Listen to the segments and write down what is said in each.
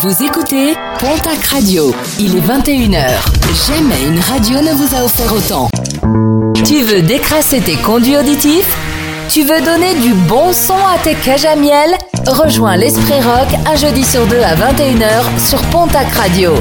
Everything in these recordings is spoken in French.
Vous écoutez Pontac Radio. Il est 21h. Jamais une radio ne vous a offert autant. Tu veux décrasser tes conduits auditifs? Tu veux donner du bon son à tes cages à miel? Rejoins l'Esprit Rock un jeudi sur deux à 21h sur Pontac Radio.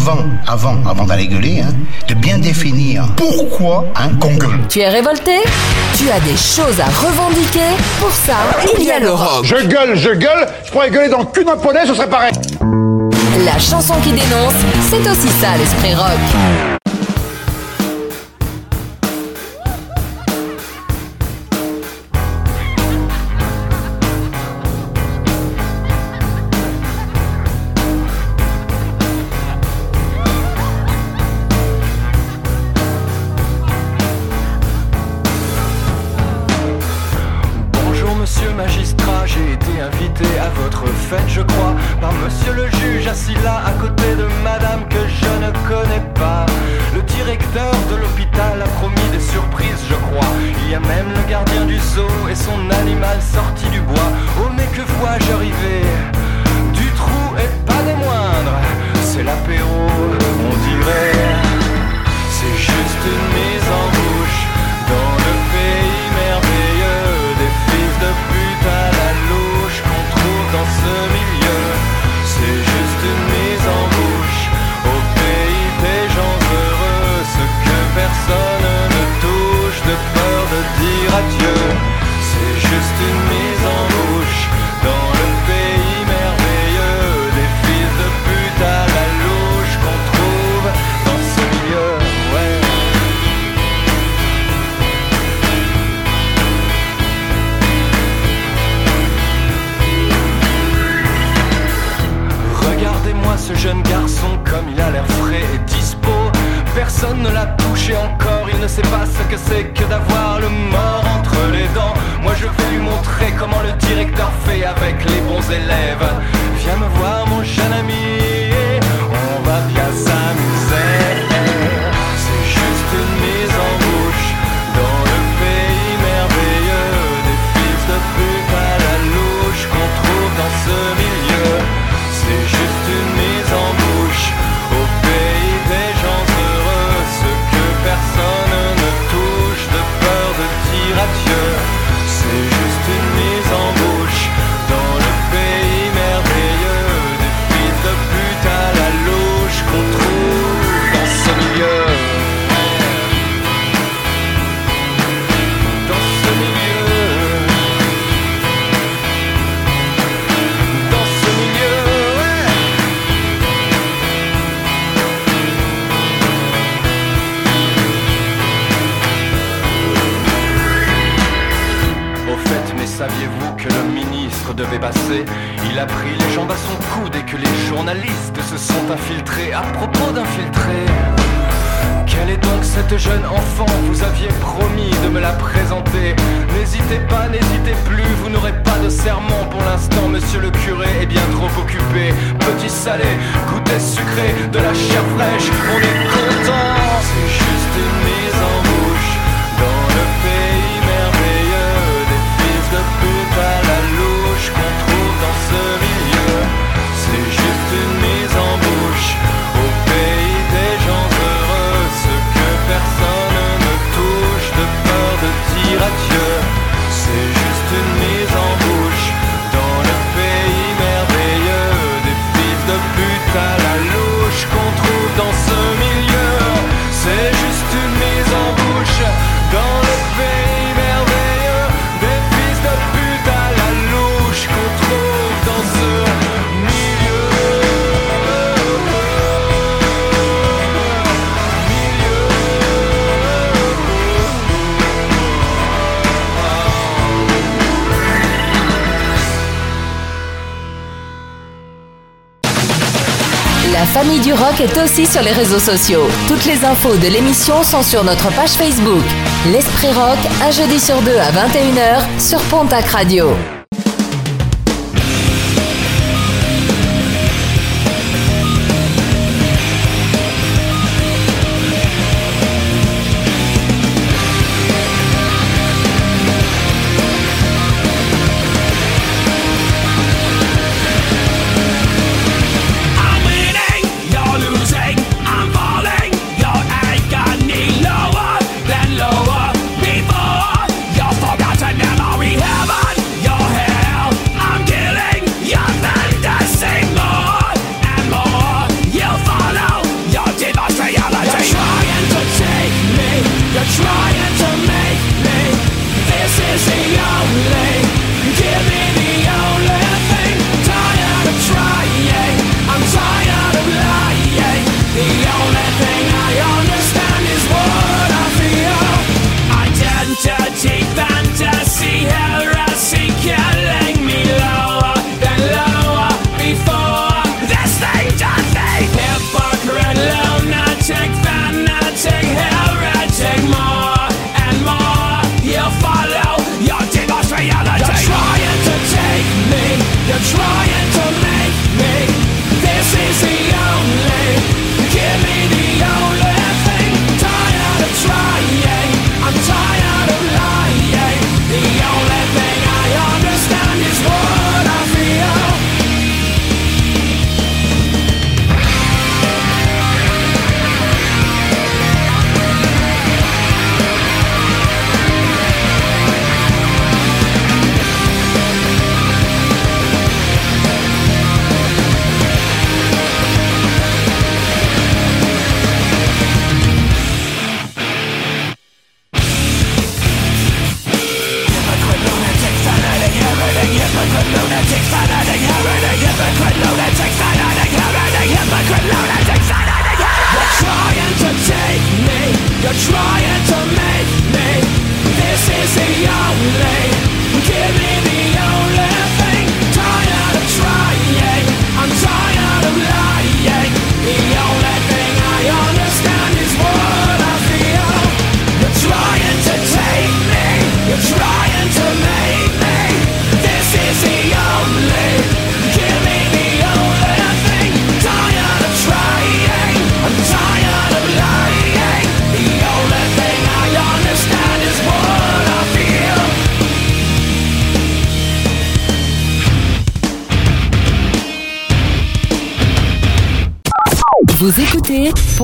Avant, avant, avant d'aller gueuler, hein, de bien définir pourquoi hein, qu'on gueule. Tu es révolté? Tu as des choses à revendiquer? Pour ça, il y a le rock. Je gueule, je gueule, je pourrais gueuler dans cul d'un poney, ce serait pareil. La chanson qui dénonce, c'est aussi ça l'esprit rock. Aussi sur les réseaux sociaux. Toutes les infos de l'émission sont sur notre page Facebook. L'Esprit Rock, un jeudi sur deux à 21h sur Pontac Radio.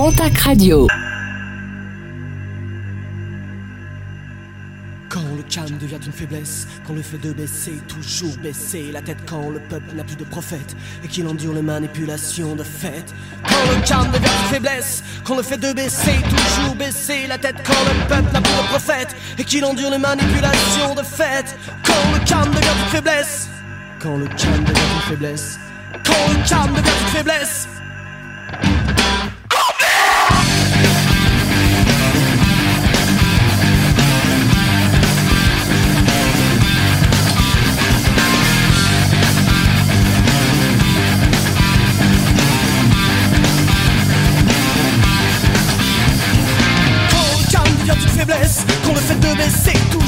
Pontac Radio. Quand le calme devient une faiblesse, quand le fait de baisser, toujours baisser la tête, quand le peuple n'a plus de prophète et qu'il endure les manipulations de fait. Quand le calme devient une faiblesse, quand le fait de baisser, toujours baisser la tête, quand le peuple n'a plus de prophète et qu'il endure les manipulations de fait. Quand le calme devient une faiblesse, quand le calme devient une faiblesse, quand le calme devient une faiblesse.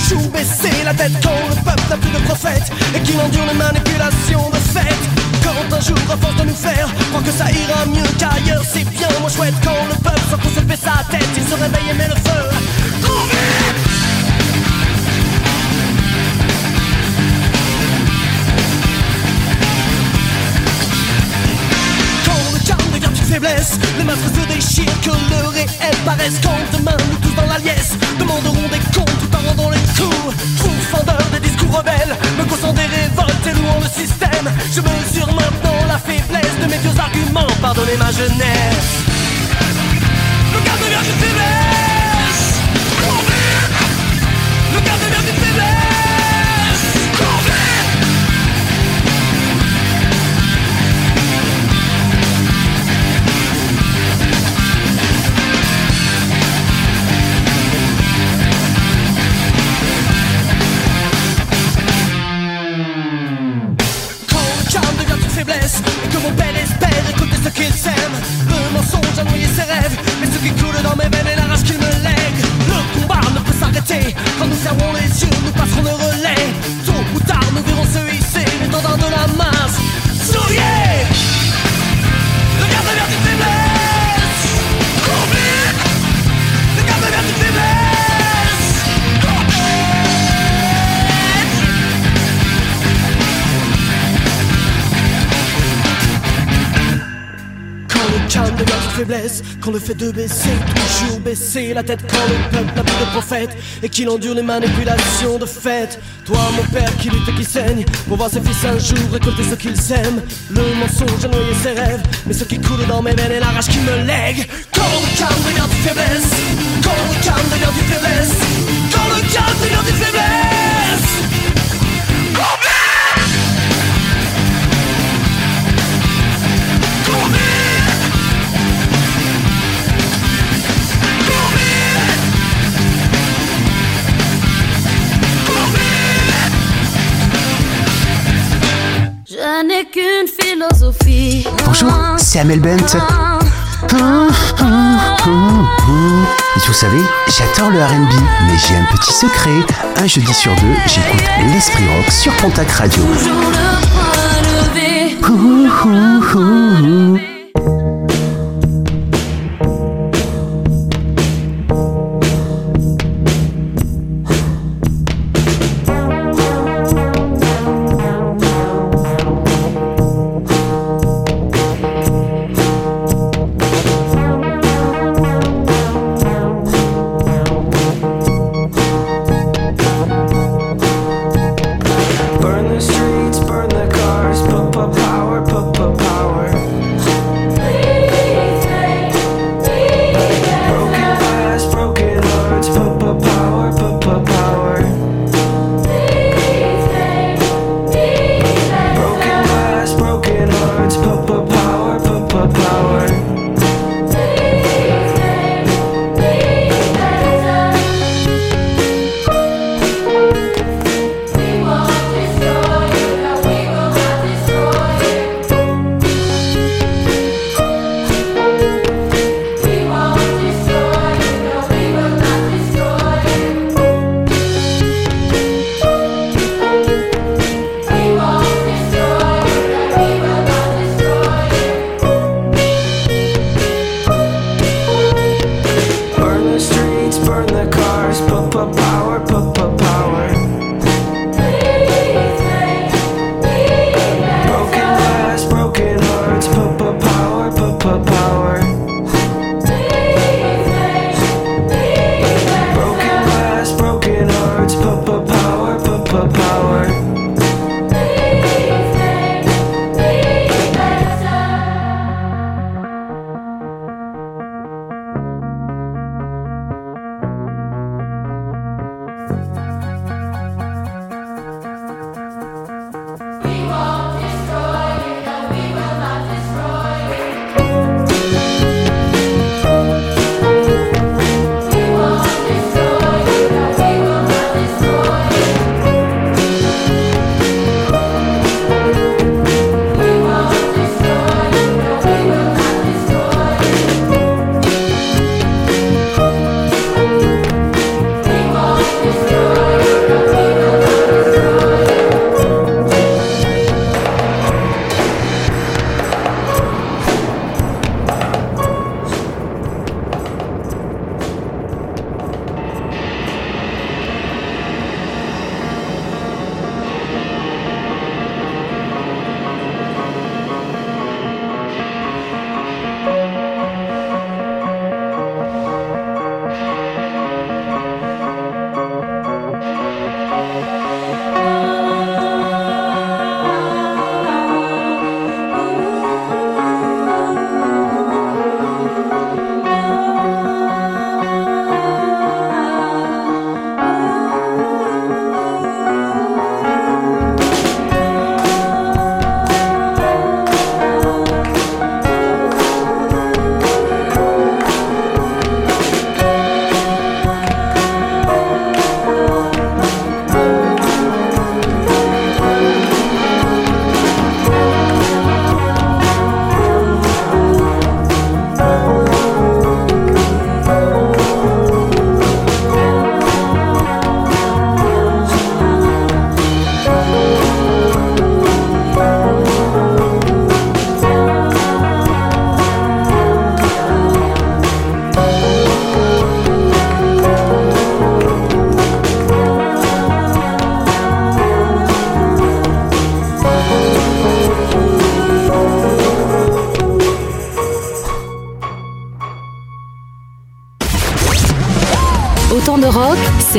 Toujours baisser la tête Quand le peuple n'a plus de prophète Et qu'il endure les manipulations de fait Quand un jour à force de nous faire Croire que ça ira mieux qu'ailleurs C'est bien moins chouette quand le peuple sans qu'on se sa tête. Il se réveille et met le feu faiblesse Les masques se déchirent, que le réel paraisse Quand demain nous tous dans la liesse. Demanderont des comptes tout en rendant les coups Fondeur des discours rebelles Me causant des révoltes et louant le système. Je mesure maintenant la faiblesse de mes vieux arguments. Pardonnez ma jeunesse. Le gars devient une faiblesse. Le faiblesse Quand le fait de baisser, toujours baisser la tête. Quand le peuple n'a plus de prophète Et qu'il endure les manipulations de fait Toi mon père qui lutte et qui saigne Pour voir ses fils un jour récolter ce qu'ils aiment. Le mensonge a noyé ses rêves Mais ce qui coule dans mes veines est la rage qui me lègue. Quand le calme devient une faiblesse Quand le calme devient une faiblesse Quand le calme devient une faiblesse N'ai qu'une philosophie. Bonjour, c'est Amel Bent. Et vous savez, j'adore le RB, mais j'ai un petit secret. Un jeudi sur deux, j'écoute l'Esprit Rock sur Pontac Radio. Toujours le point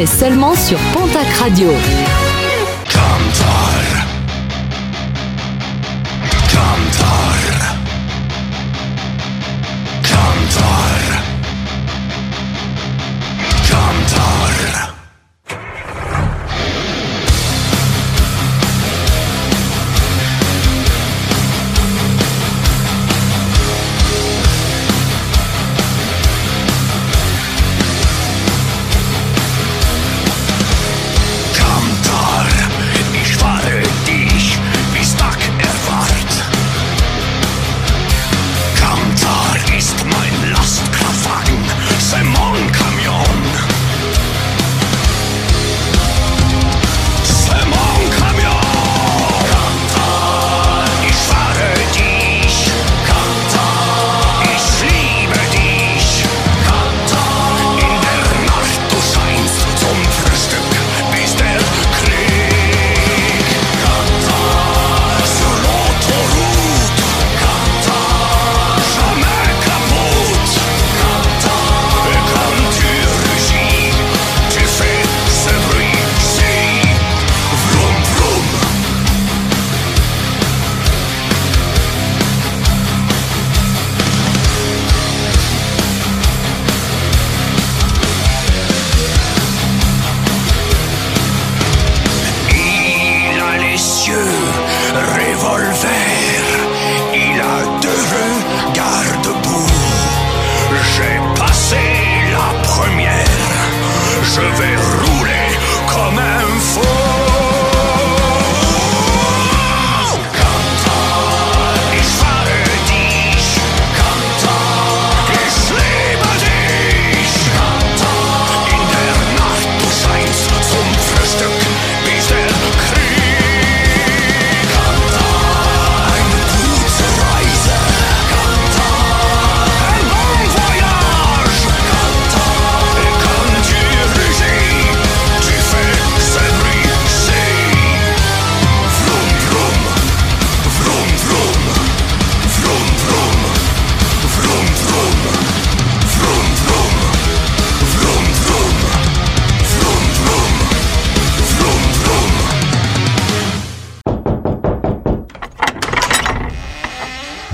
seulement sur Pontac Radio.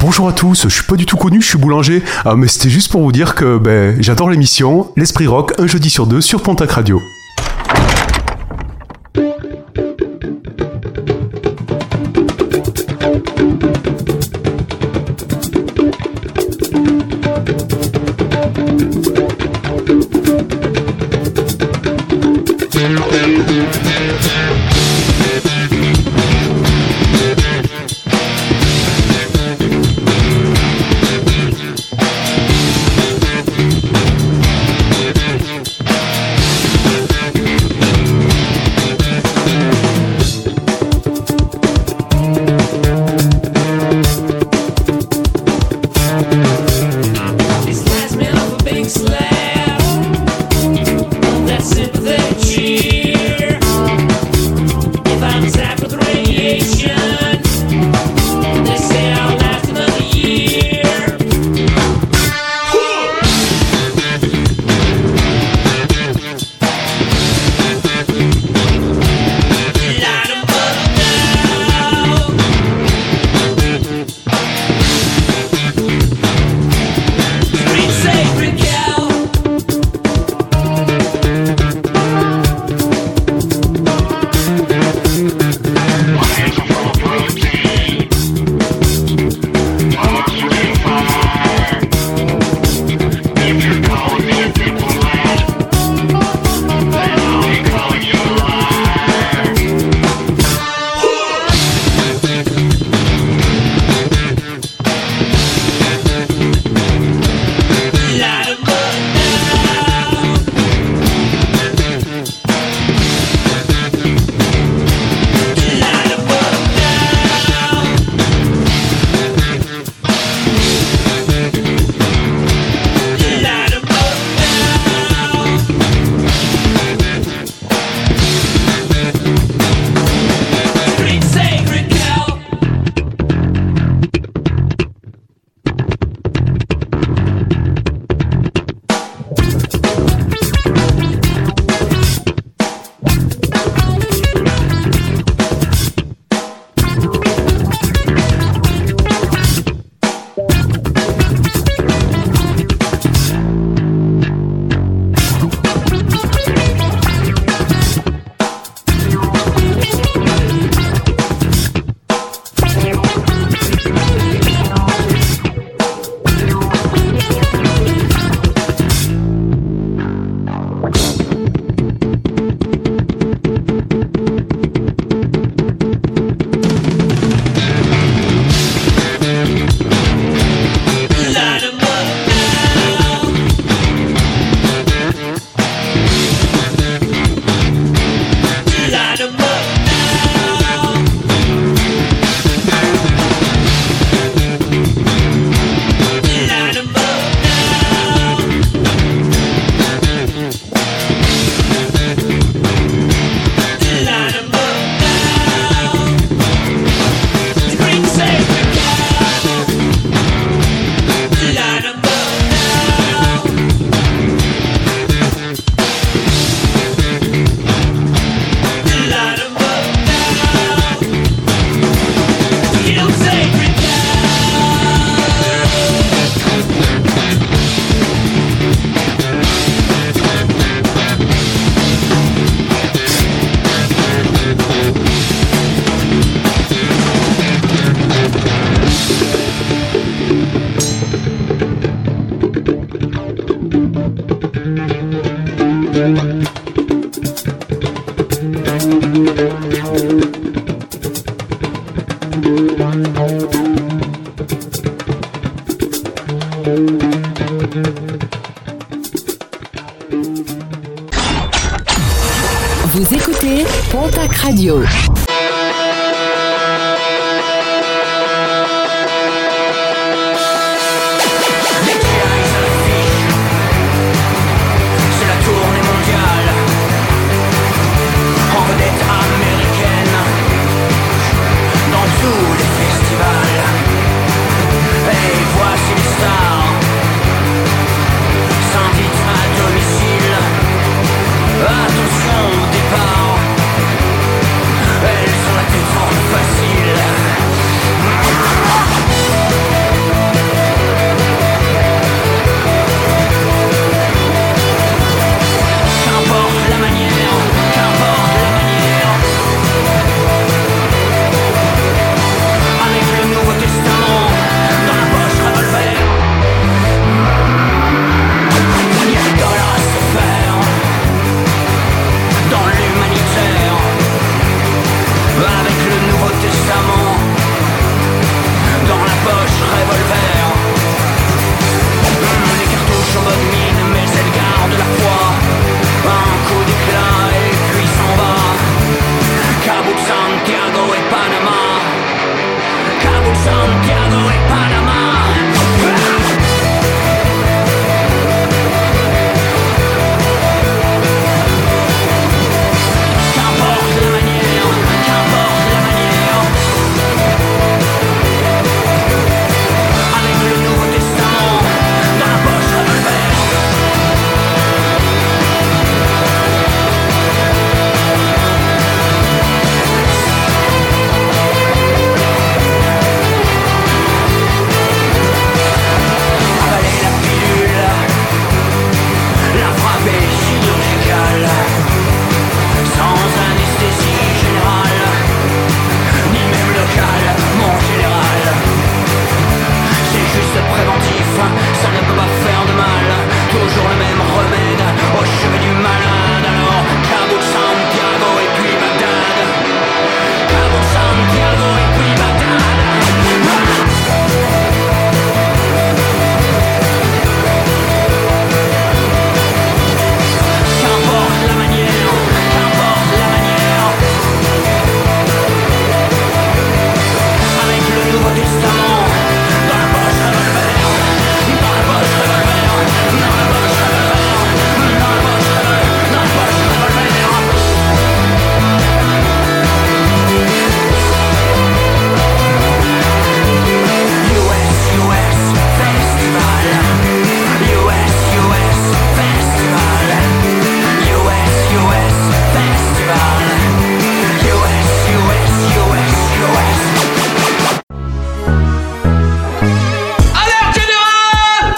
Bonjour à tous, je suis pas du tout connu, je suis boulanger. Euh, mais c'était juste pour vous dire que ben, j'adore l'émission L'Esprit Rock, un jeudi sur deux sur Pontac Radio.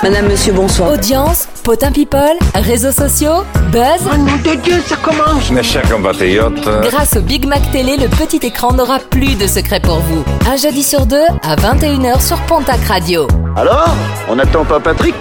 Madame, monsieur, bonsoir. Audience, potin people, réseaux sociaux, buzz. Oh nom de Dieu, ça commence Mes chers compatriotes. Grâce au Big Mac Télé, le petit écran n'aura plus de secret pour vous. Un jeudi sur deux à 21h sur Pontac Radio. Alors On n'attend pas Patrick?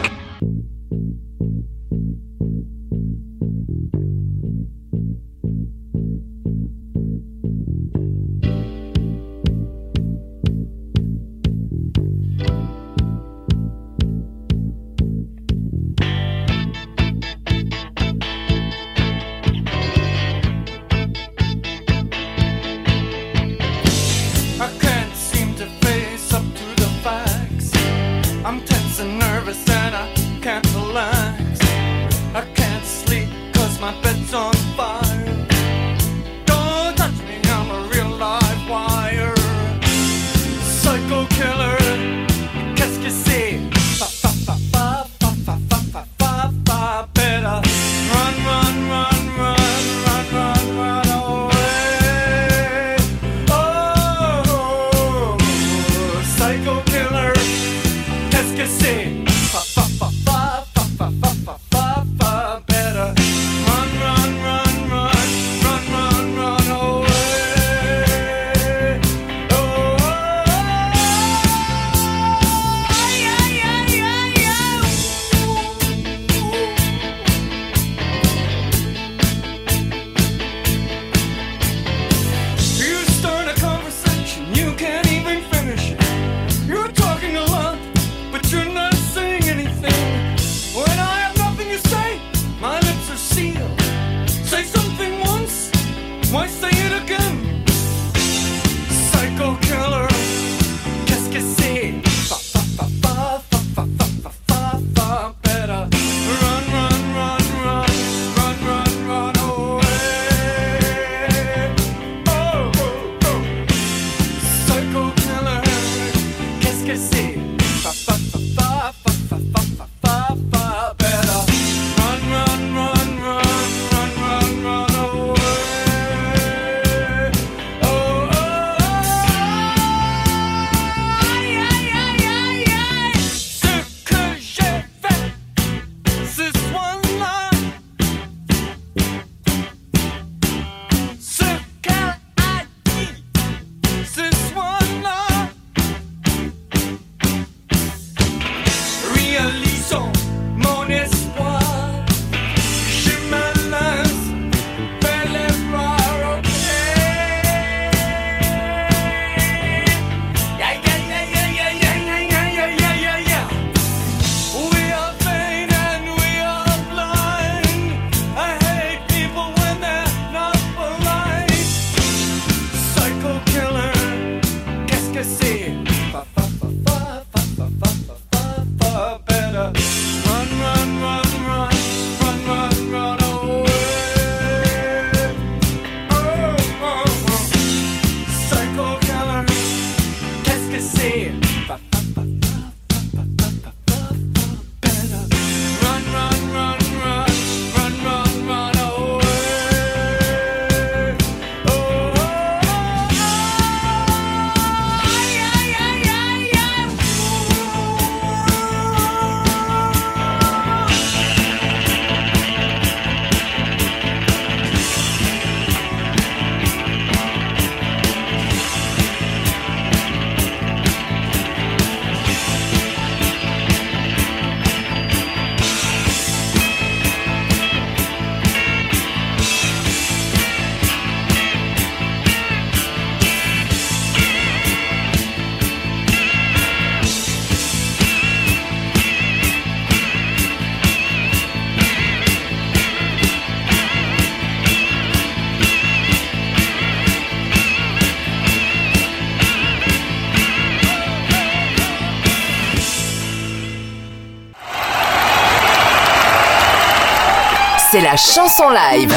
Chanson live.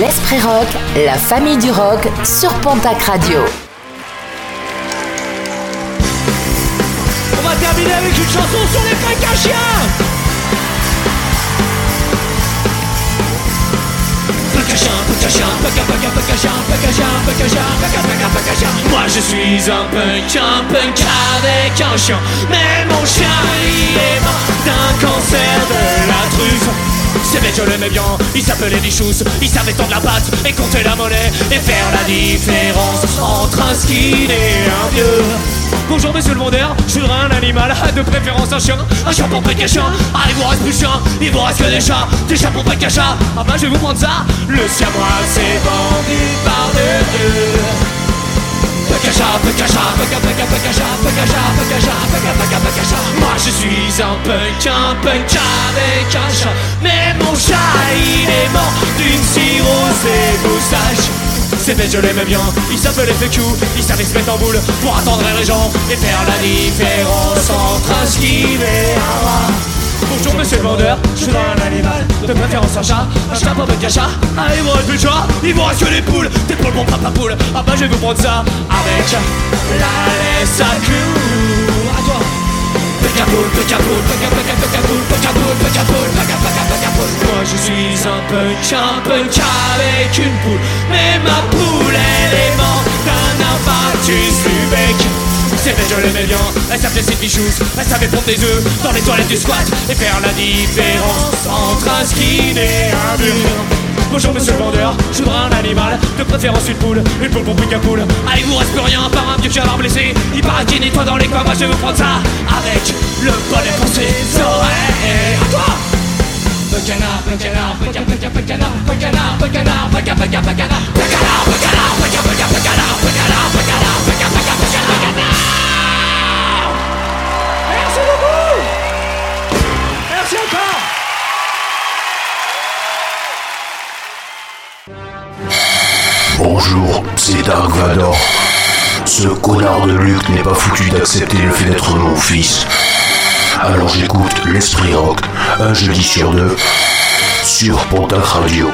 L'esprit rock, la famille du rock sur Pontac Radio. On va terminer avec une chanson sur les fringues à chien Moi je suis un punk, un punk avec un chien Mais mon chien il est mort d'un cancer de la truffe c'est bête, je l'aimais bien, il s'appelait Bichous, il savait tendre la patte et compter la monnaie et faire la différence entre un skin et un vieux. Bonjour monsieur le vendeur, je voudrais un animal, de préférence un chien, un chien pour pas de chien. Ah il vous reste plus de chiens, il vous reste que des chats, des chats pour pas de chat. Ah bah je vais vous prendre ça, le siamois c'est vendu par paka pakacha. Moi je suis un punk, un punk avec un chat. Mais mon chat il est mort d'une cirrhose des moustaches. C'est bête, je l'aimais bien, il s'appelait FQ, il savait se mettre en boule pour attendre les gens et faire la différence entre un skin et un rat. Bonjour monsieur le vendeur, je suis un animal, de préférence un chat, un chat pour de chat. Il vous reste plus de chat, il vous reste que les poules, des poules mon papa poule. Ah bah je vais vous prendre ça avec la laisse à clou. Moi je suis un punk, un punk avec une poule, mais ma poule elle est morte d'un infarctus du bec. C'est bête, je l'aimais bien, elle s'appelait Sylvie Chous Elle savait prendre des œufs dans les toilettes du squat Et faire la différence entre un skin et un mur Bonjour monsieur le vendeur, je voudrais un animal, de préférence une poule, une poule pour pique à poule. Ah il vous reste plus rien par un vieux l'air blessé, il paraît qu'il nettoie dans les coins, moi je vous prendre ça avec le bonnet ses oreilles. À toi pecanard, peca peca pecanard, pecanard, pecanard, peca peca pecanard, pecanard, pecanard, peca peca pecanard, pecanard, pecanard, peca peca pecanard. Merci beaucoup Merci encore Bonjour, c'est Dark Vador. Ce connard de Luc n'est pas foutu d'accepter le fait d'être mon fils. Alors j'écoute l'Esprit Rock, un jeudi sur deux, sur Pontac Radio.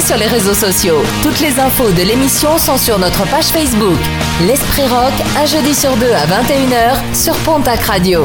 sur les réseaux sociaux. Toutes les infos de l'émission sont sur notre page Facebook. L'Esprit Rock, un jeudi sur deux à 21h sur Pontac Radio.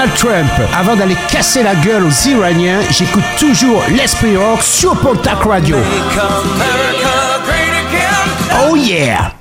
Donald Trump. Avant d'aller casser la gueule aux Iraniens, j'écoute toujours l'Esprit Rock sur Pontac Radio. Oh yeah!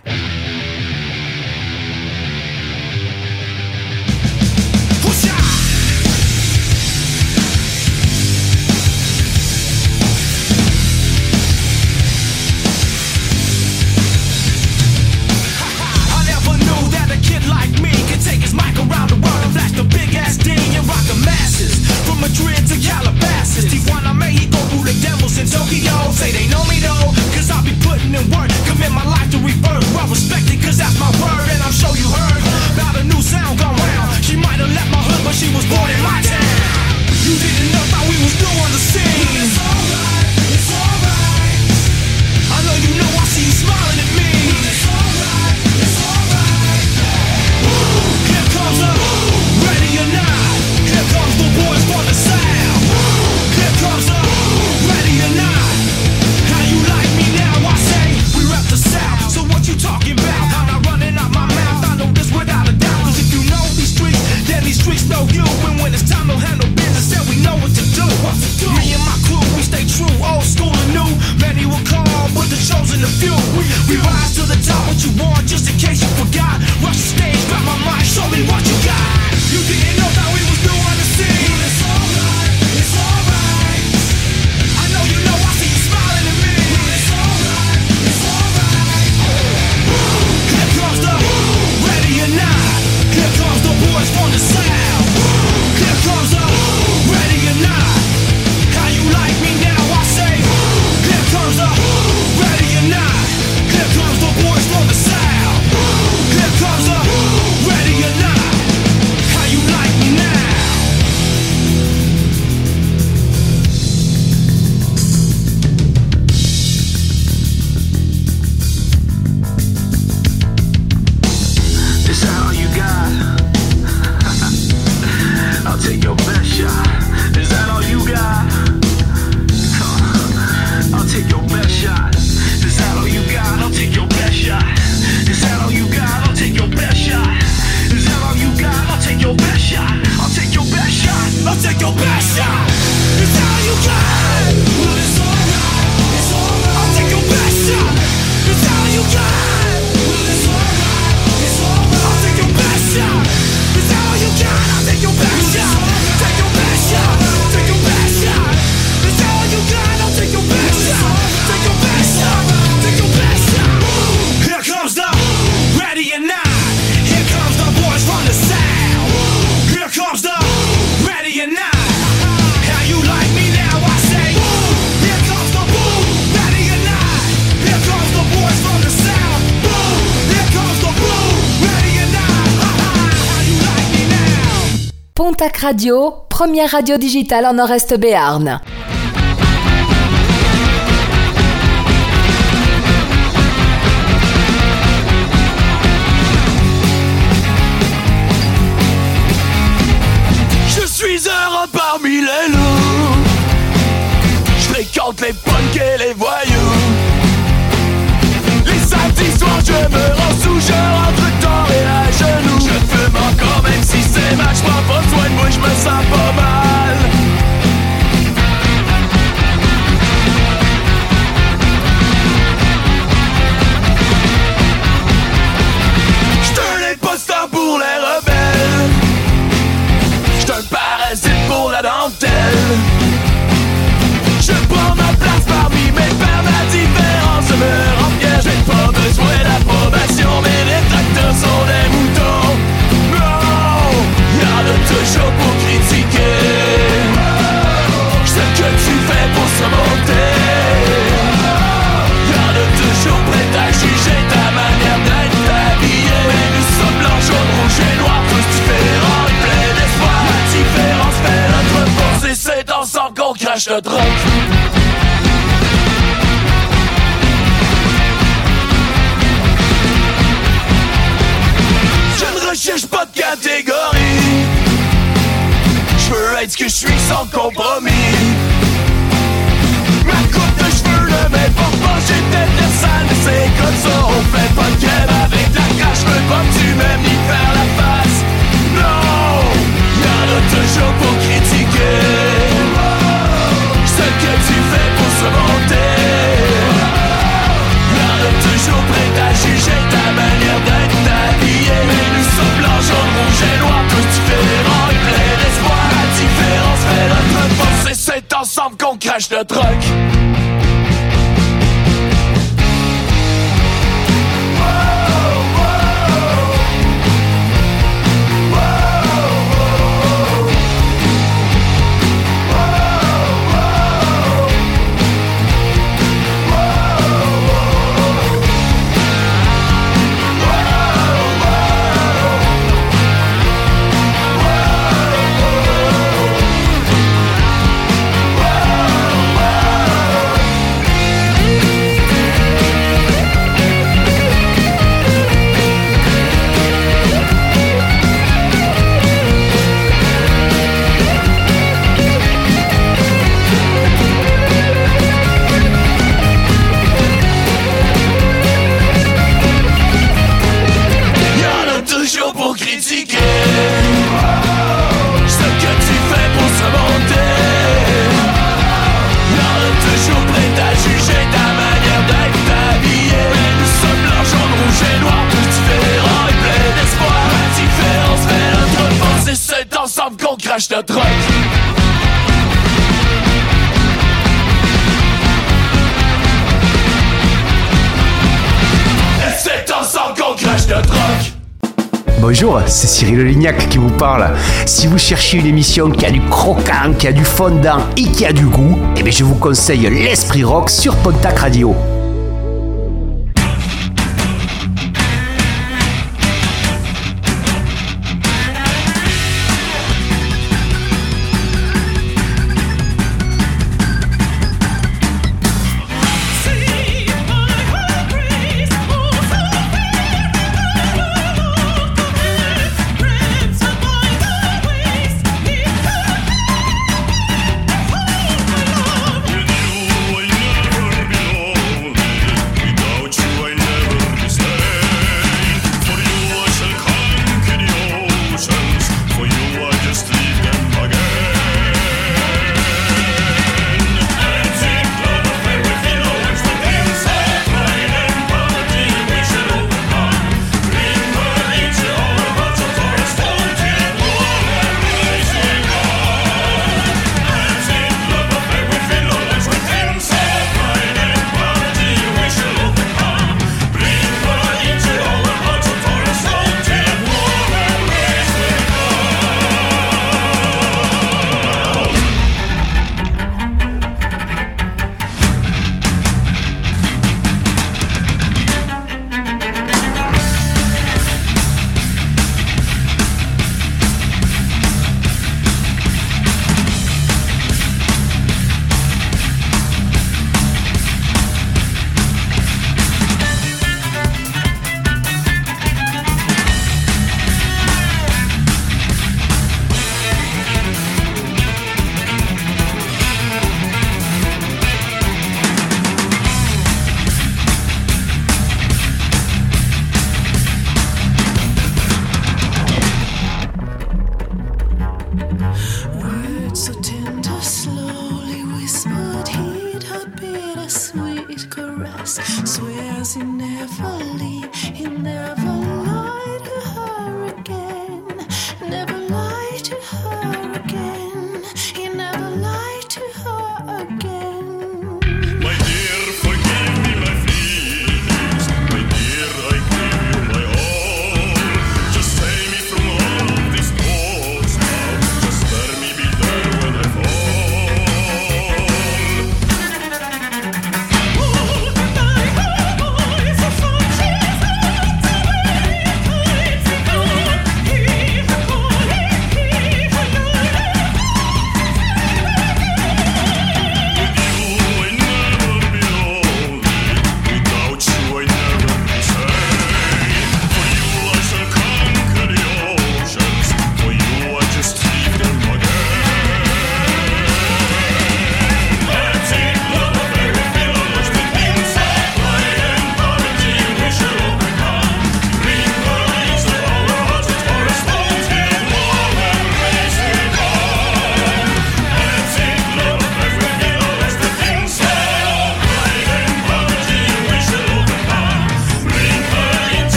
Radio, première radio digitale en Nord-Est Béarn. langage de drogue. crash de. Bonjour, c'est Cyril Lignac qui vous parle. Si vous cherchez une émission qui a du croquant, qui a du fondant et qui a du goût, eh bien je vous conseille l'Esprit Rock sur Pontac Radio.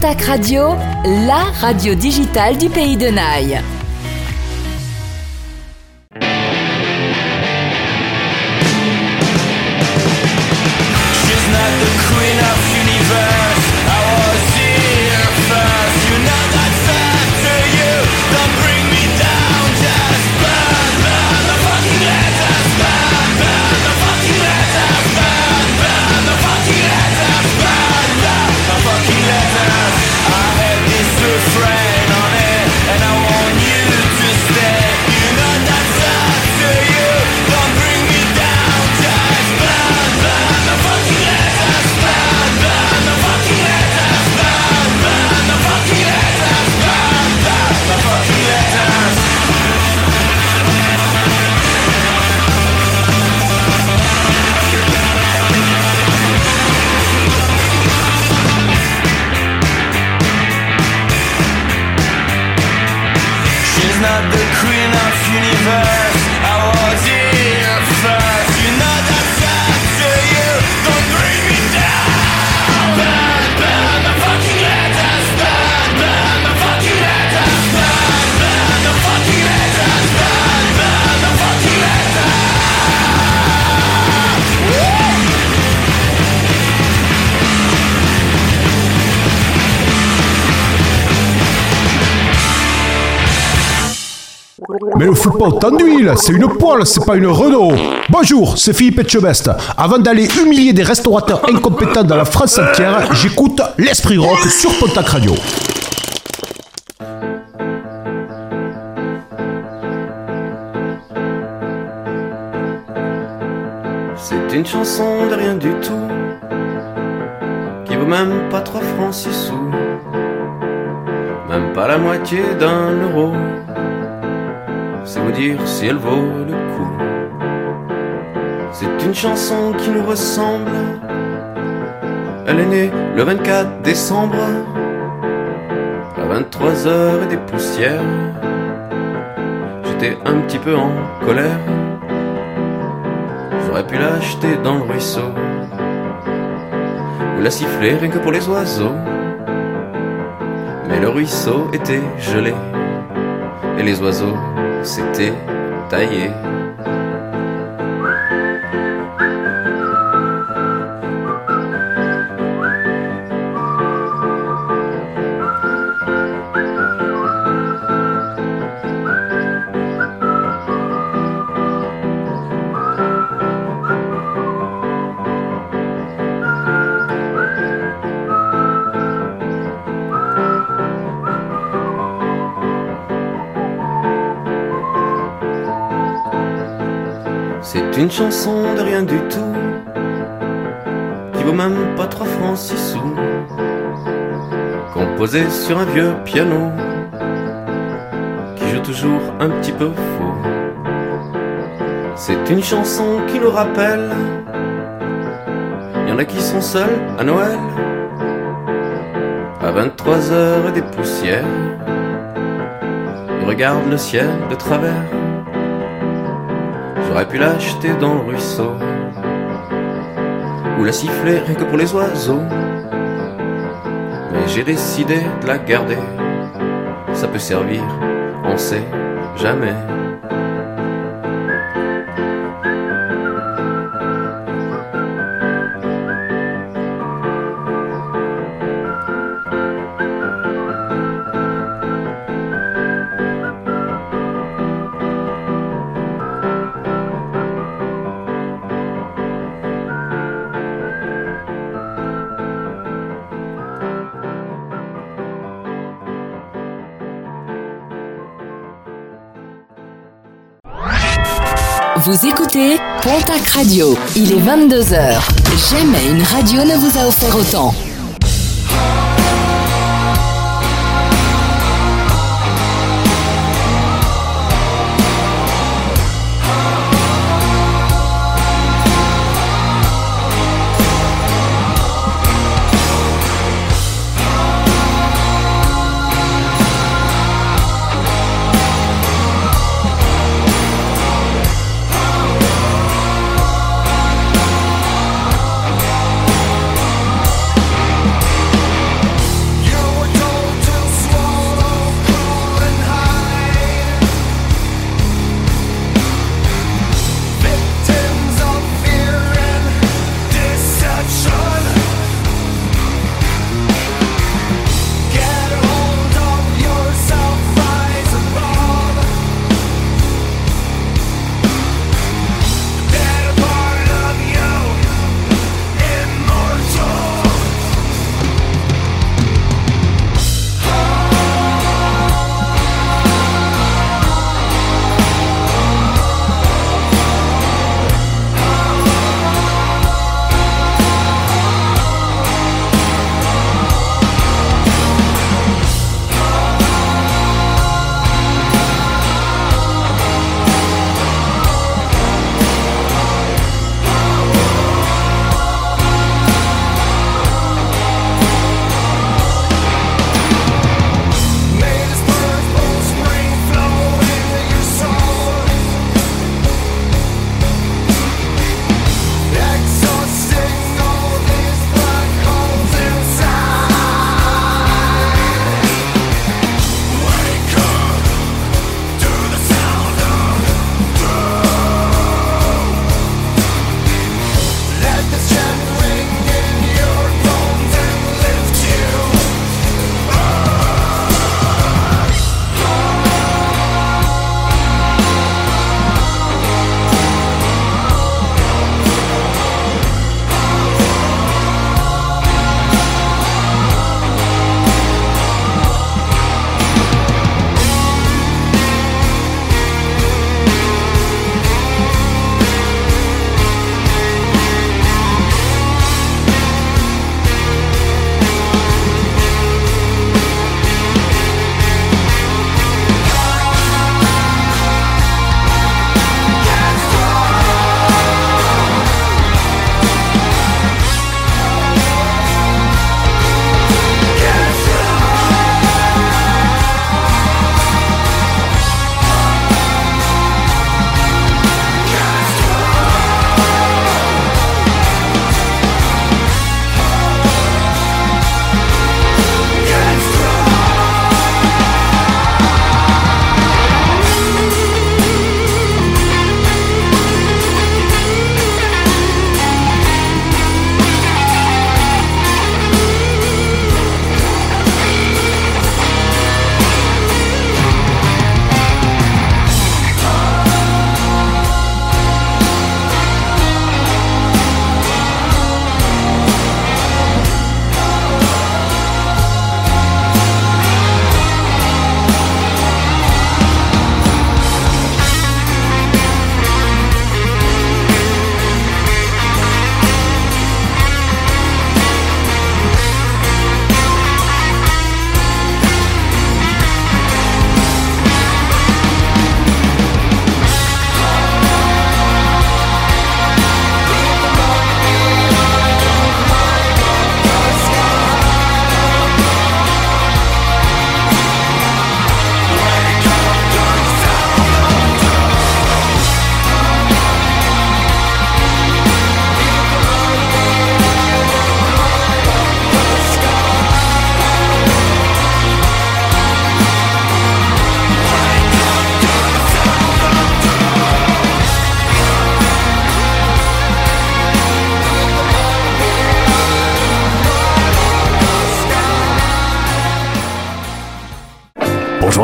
Pontac Radio, la radio digitale du pays de Naï. Pas autant d'huile, c'est une poêle, c'est pas une Renault. Bonjour, c'est Philippe Etchebest. Avant d'aller humilier des restaurateurs incompétents dans la France entière, j'écoute l'Esprit Rock sur Pontac Radio. C'est une chanson de rien du tout Qui vaut même pas 3 francs 6 sous Même pas la moitié d'un euro si elle vaut le coup. C'est une chanson qui nous ressemble. Elle est née le 24 décembre À 23h et des poussières. J'étais un petit peu en colère. J'aurais pu l'acheter dans le ruisseau. Ou la siffler rien que pour les oiseaux. Mais le ruisseau était gelé. Et les oiseaux s'étaient taillés une chanson de rien du tout Qui vaut même pas 3 francs 6 sous Composée sur un vieux piano Qui joue toujours un petit peu faux. C'est une chanson qui nous rappelle Y en a qui sont seuls à Noël À 23h et des poussières Ils regardent le ciel de travers J'aurais pu l'acheter dans le ruisseau. Ou la siffler rien que pour les oiseaux. Mais j'ai décidé de la garder. Ça peut servir, on sait jamais Vous écoutez Pontac Radio. Il est 22h. Jamais une radio ne vous a offert autant.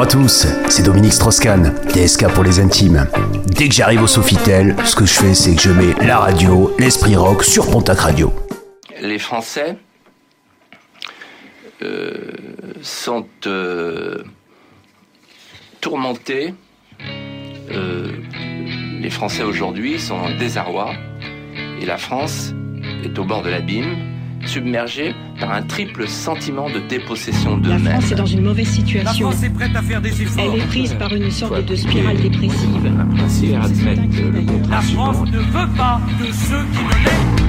à tous, c'est Dominique Strauss-Kahn, TSK pour les intimes. Dès que j'arrive au Sofitel, ce que je fais, c'est que je mets la radio, l'esprit rock sur Pontac Radio. Les Français euh, sont euh, tourmentés. Euh, les Français aujourd'hui sont en désarroi et la France est au bord de l'abîme submergée par un triple sentiment de dépossession de La. France est dans une mauvaise situation. Elle est prise par une sorte de spirale dépressive. La France ne veut pas de ceux qui ne l'aiment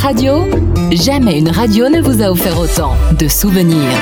Radio, jamais une radio ne vous a offert autant de souvenirs.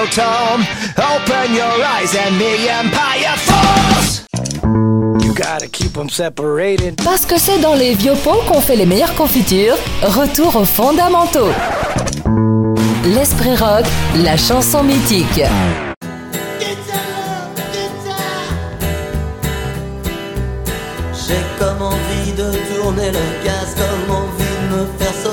Don't look so tall. Open your eyes and the empire falls. You gotta keep them separated. Parce que c'est dans les vieux pots qu'on fait les meilleures confitures, retour aux fondamentaux. L'esprit rock, la chanson mythique. J'ai comme envie de tourner le gaz, comme envie de me faire sauter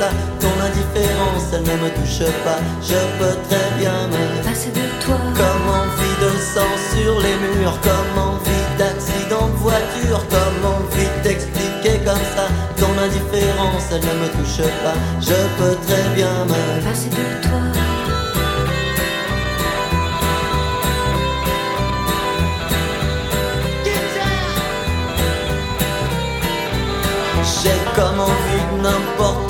ça ton indifférence, elle ne me touche pas. Je peux très bien me Passer de toi. Comme envie de sang sur les murs, comme envie d'accident de voiture, comme envie d'expliquer comme ça ton indifférence, elle ne me touche pas. Je peux très bien me Passer de toi. J'ai comme envie de n'importe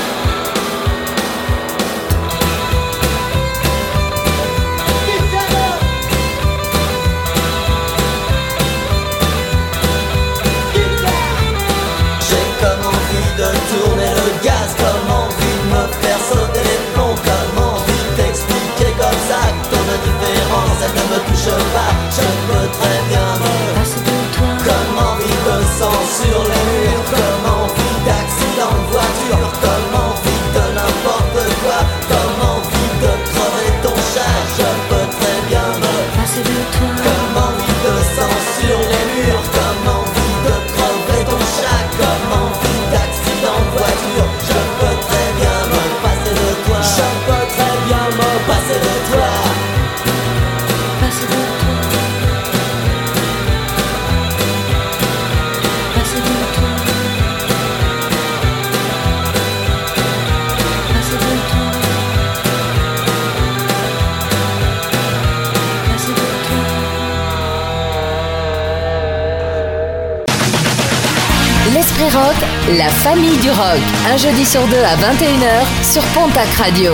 Sauter les plombs, comme envie d'expliquer comme ça ton indifférence elle ne me touche pas. Je peux très bien me Passer de toi. comme envie de sang sur les la famille du rock. Un jeudi sur deux à 21h sur Pontac Radio.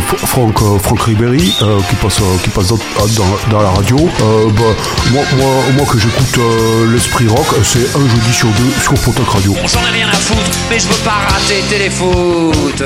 Franck, euh, Franck Ribéry euh, qui passe, euh, qui passe dans, dans, dans la radio. Bah, moi, moi, moi, que j'écoute l'esprit rock, c'est un jeudi sur deux sur Pontac Radio. On s'en a rien à foutre, mais je veux pas rater téléfoot.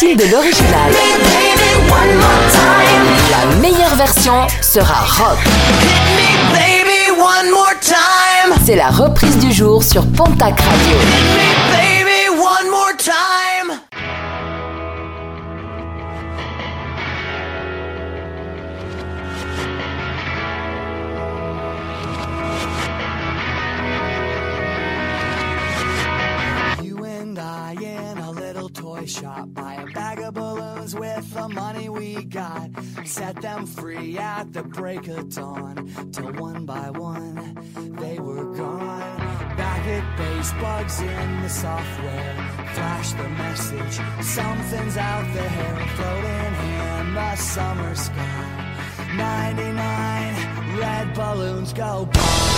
de l'original. La meilleure version sera rock. C'est la reprise du jour sur Pontac Radio. summer sky. 99 red balloons go by.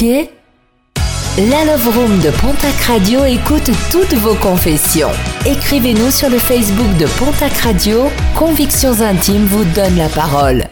La Love Room de Pontac Radio écoute toutes vos confessions. Écrivez-nous sur le Facebook de Pontac Radio. Convictions Intimes vous donne la parole.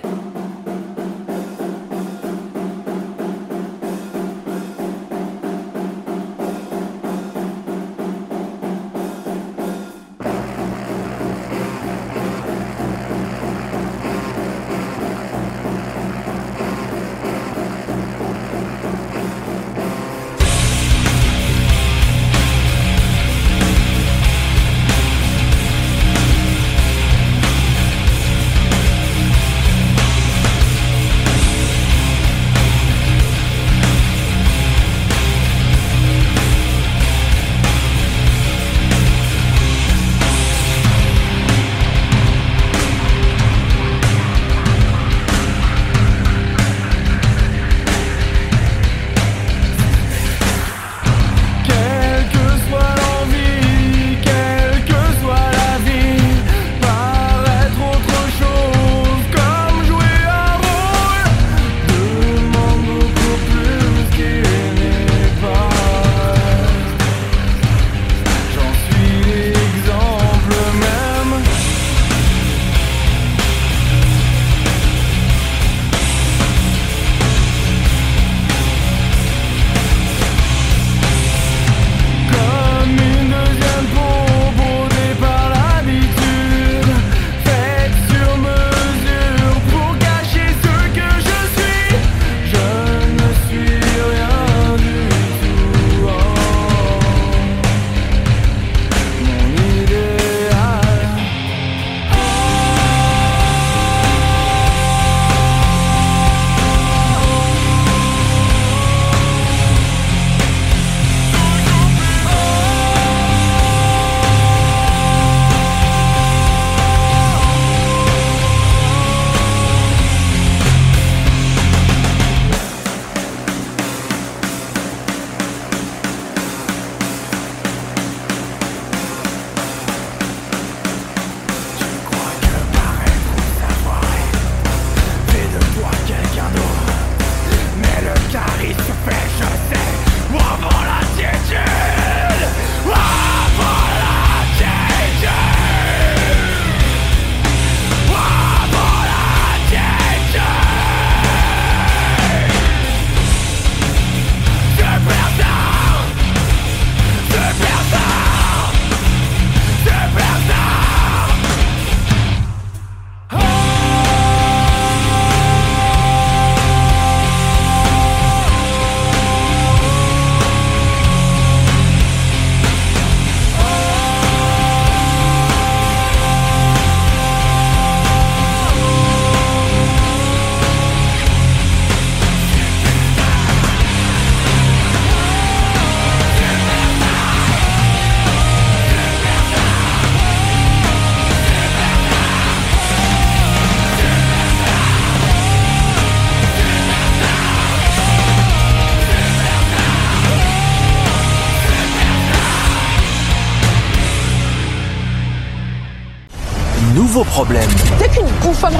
Problème. T'es qu'une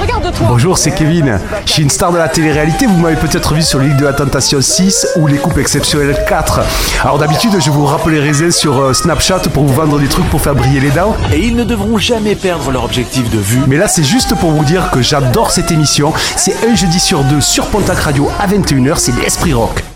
regarde-toi Bonjour, c'est Kevin. Je suis une star de la télé-réalité. Vous m'avez peut-être vu sur l'île de la Tentation 6 ou les coupes exceptionnelles 4. Alors d'habitude, je vous rappelle les raisins sur euh, Snapchat pour vous vendre des trucs pour faire briller les dents. Et ils ne devront jamais perdre leur objectif de vue. Mais là, c'est juste pour vous dire que j'adore cette émission. C'est un jeudi sur deux sur Pontac Radio à 21h. C'est l'Esprit Rock.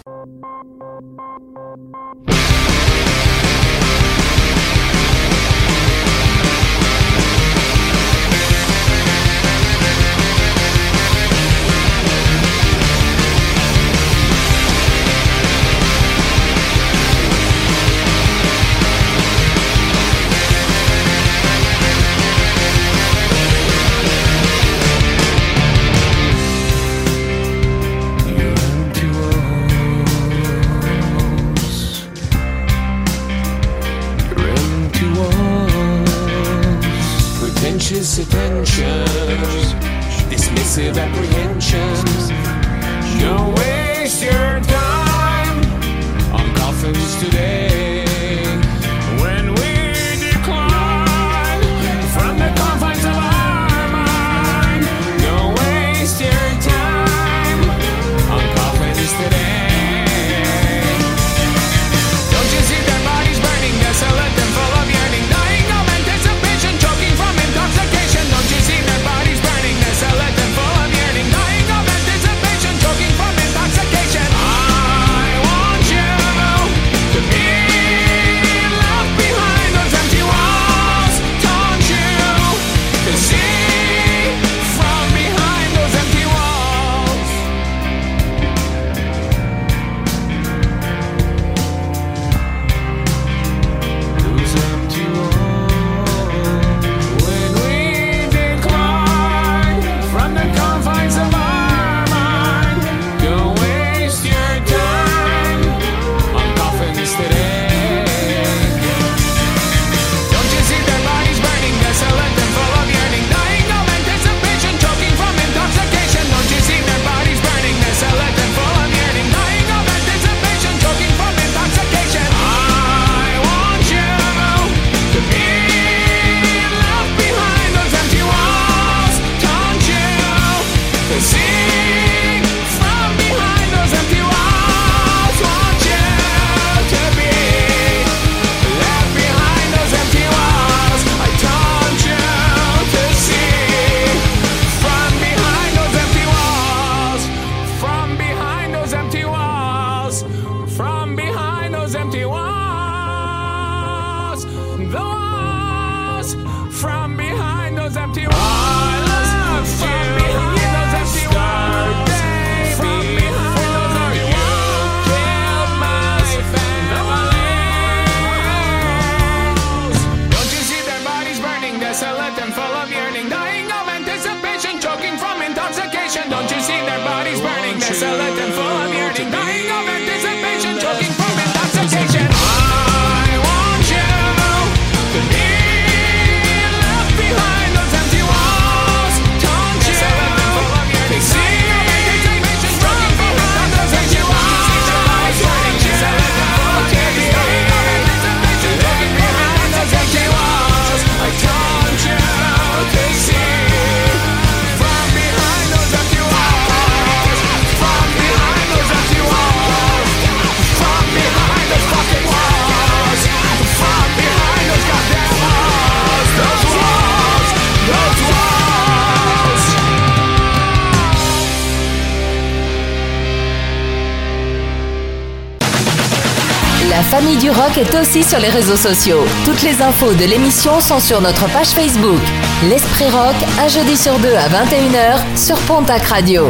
Est aussi sur les réseaux sociaux. Toutes les infos de l'émission sont sur notre page Facebook. L'Esprit Rock, un jeudi sur deux à 21h sur Pontac Radio.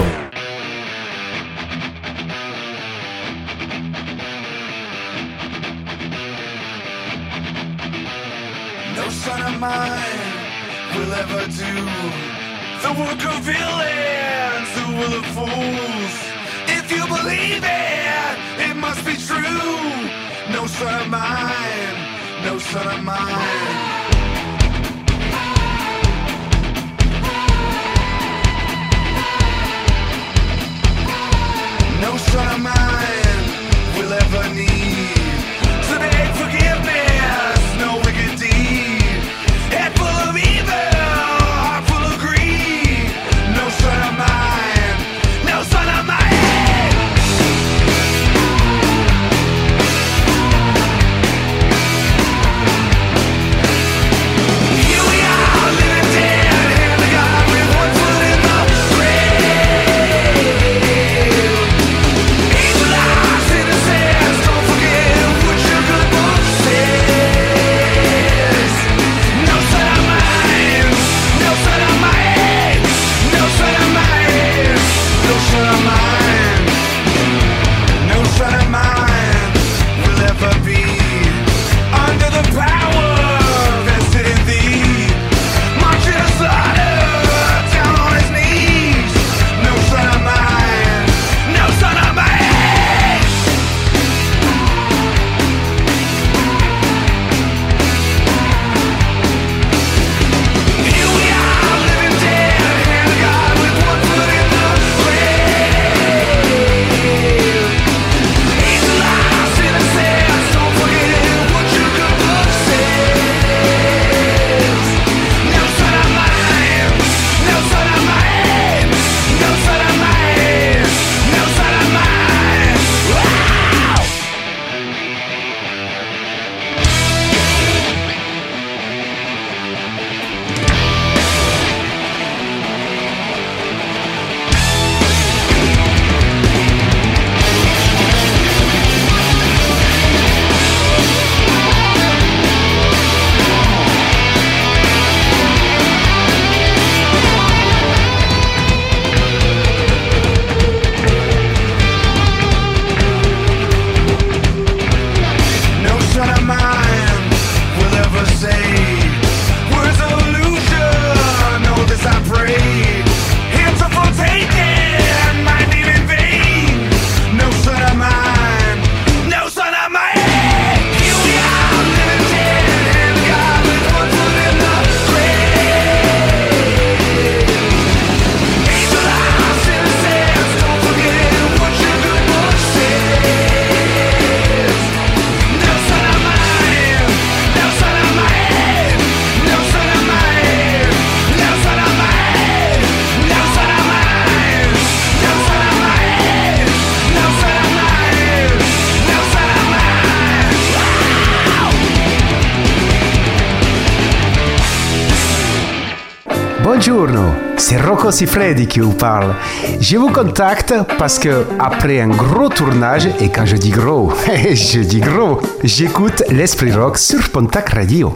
C'est Sifredi qui vous parle. Je vous contacte parce que après un gros tournage, et quand je dis gros, je dis gros, j'écoute l'Esprit Rock sur Pontac Radio.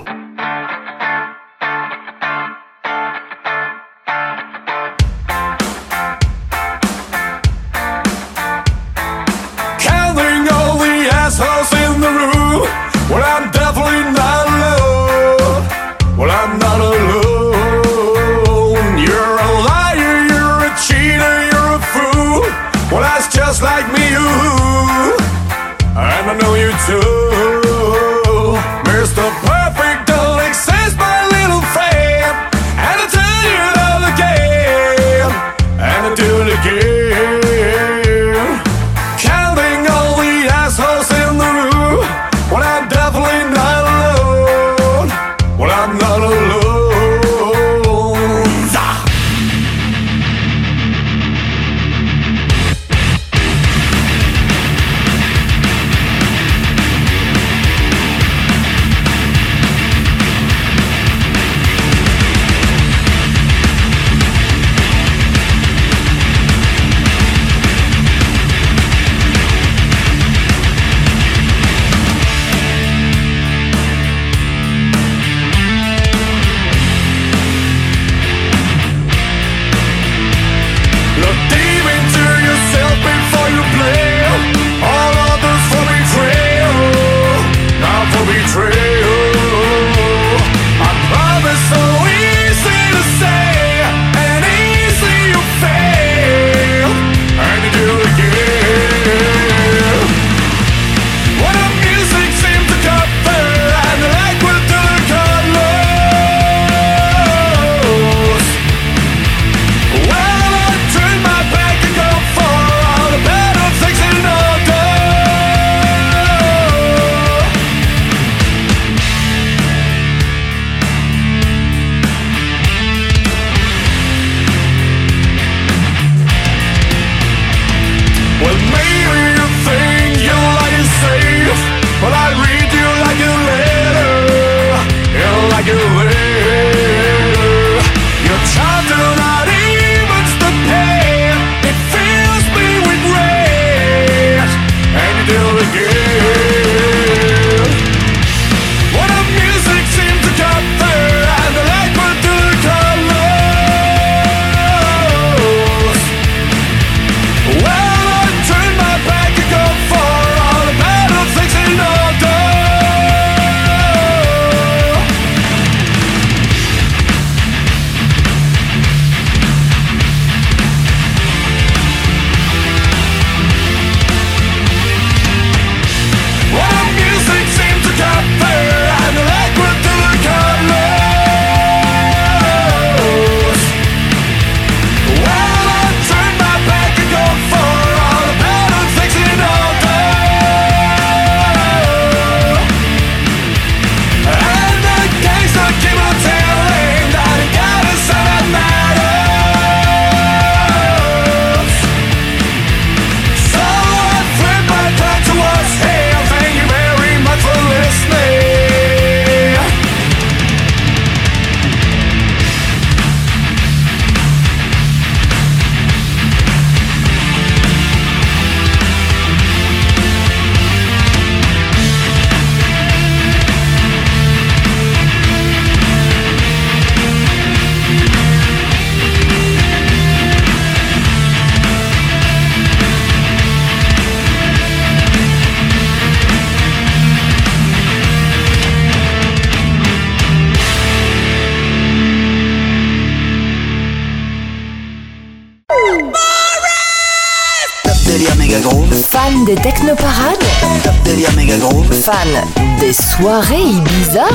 des soirées Ibiza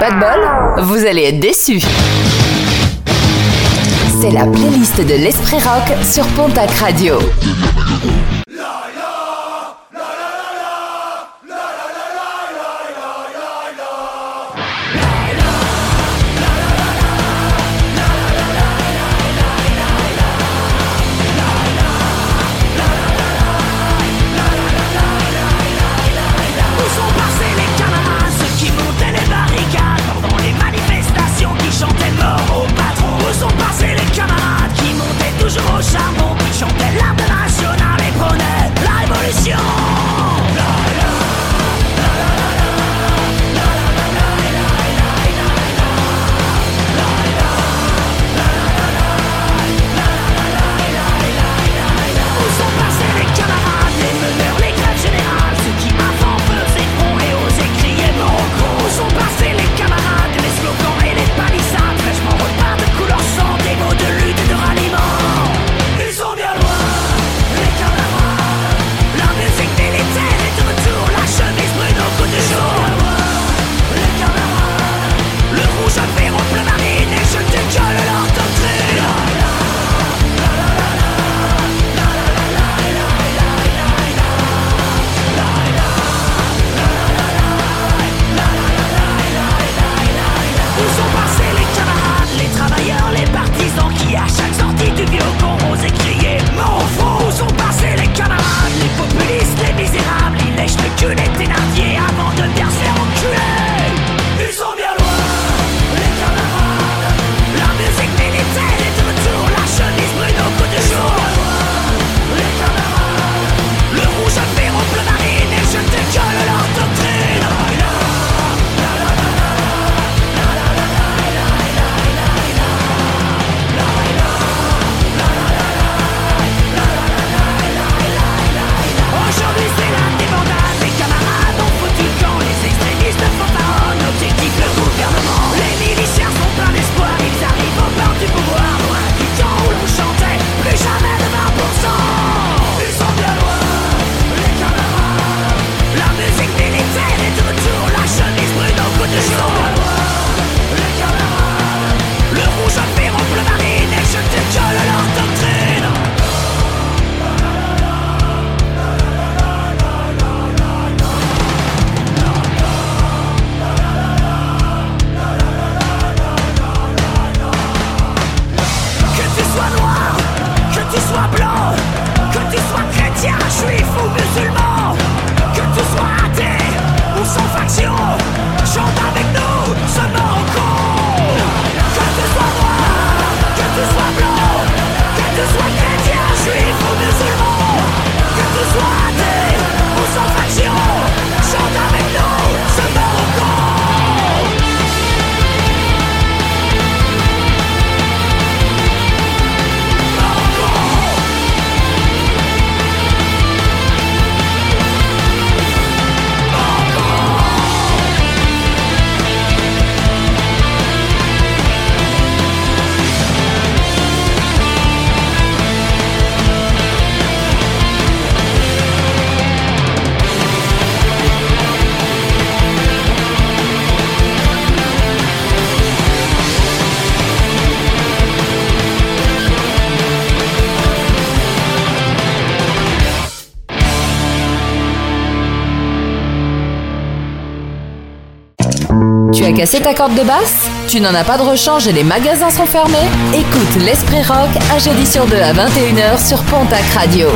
Pas de bol, vous allez être déçus. C'est la playlist de l'Esprit Rock sur Pontac Radio. Tu as cassé ta corde de basse? Tu n'en as pas de rechange et les magasins sont fermés? Écoute l'Esprit Rock un jeudi sur deux à 21h sur Pontac Radio.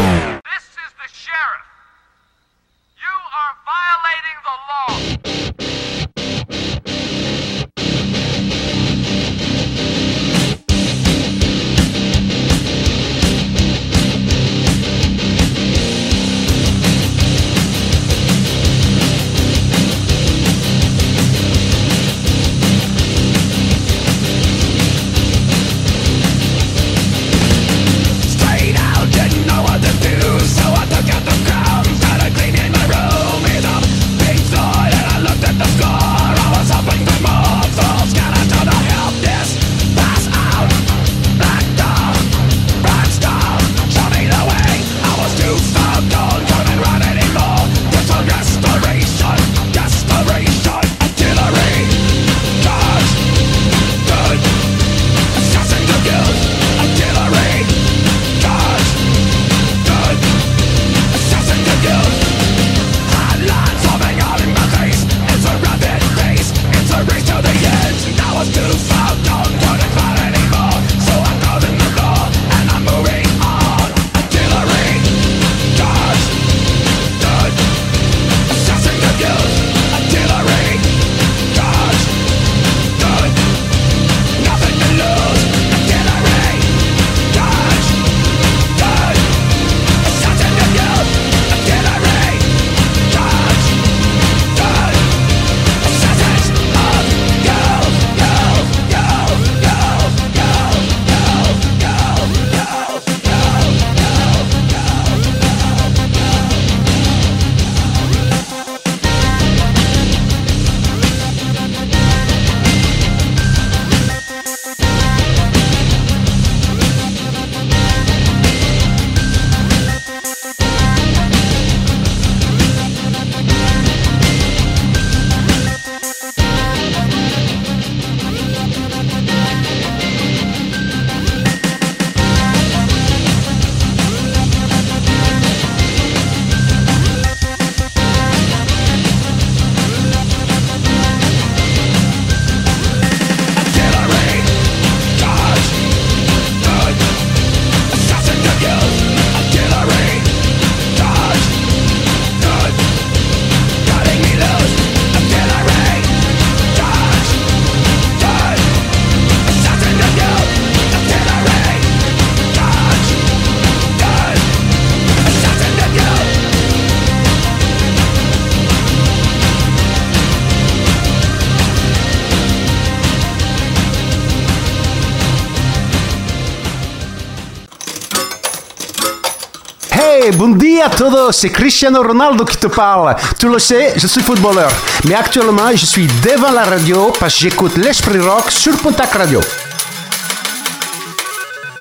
Salut à tous, c'est Cristiano Ronaldo qui te parle. Tu le sais, je suis footballeur. Mais actuellement, je suis devant la radio parce que j'écoute l'Esprit Rock sur Pontac Radio.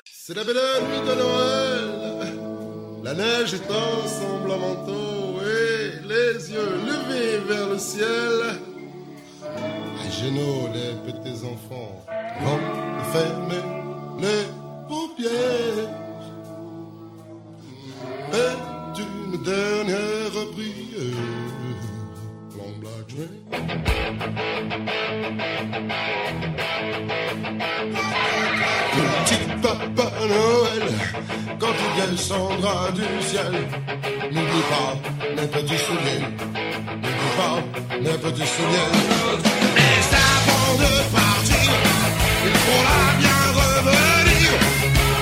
C'est la belle nuit de Noël. La neige est en dream. Petit papa Noël, quand il descendra du ciel, n'oublie pas mes petits souliers, n'oublie pas mes petits souliers. Mais avant de partir, il faudra bien revenir.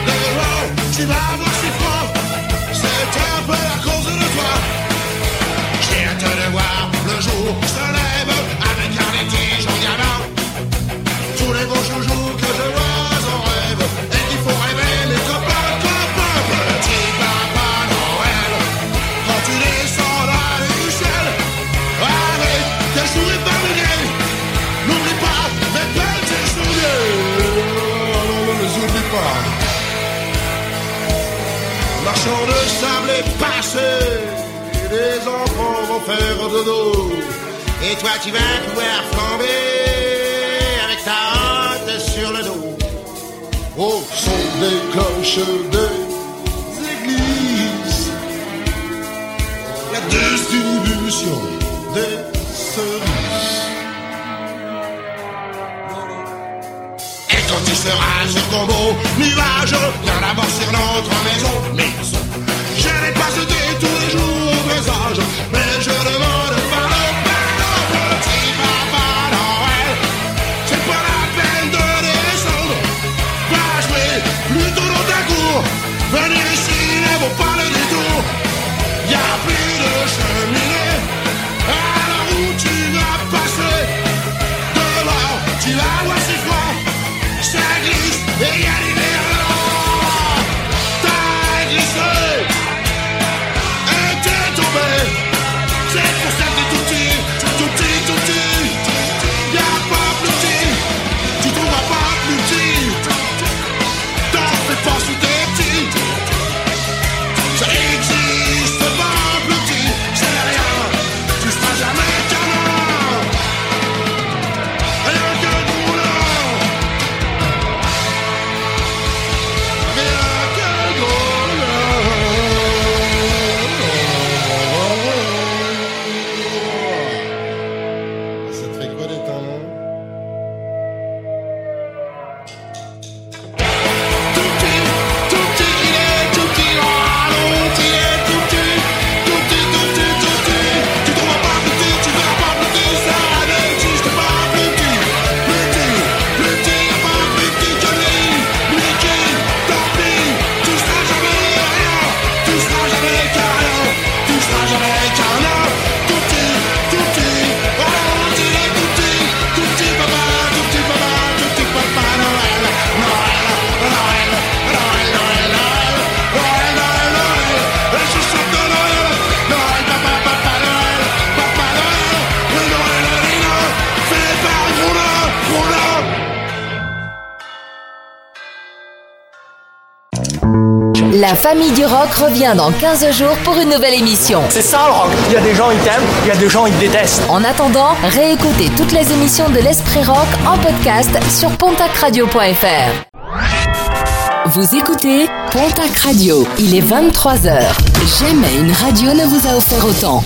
De loin, tu vas voir si champs de sable est passé, les enfants vont faire dodo. Et toi tu vas pouvoir flamber avec ta hâte sur le dos. Au son des cloches de oiseaux, corbeaux, nuages, viens d'abord sur notre maison, maison. J'allais pas sauter tous les jours au présage, famille du rock revient dans 15 jours pour une nouvelle émission. C'est ça le rock. Il y a des gens, ils t'aiment, il y a des gens, ils détestent. En attendant, réécoutez toutes les émissions de l'Esprit Rock en podcast sur pontacradio.fr. Vous écoutez Pontac Radio. Il est 23h. Jamais une radio ne vous a offert autant.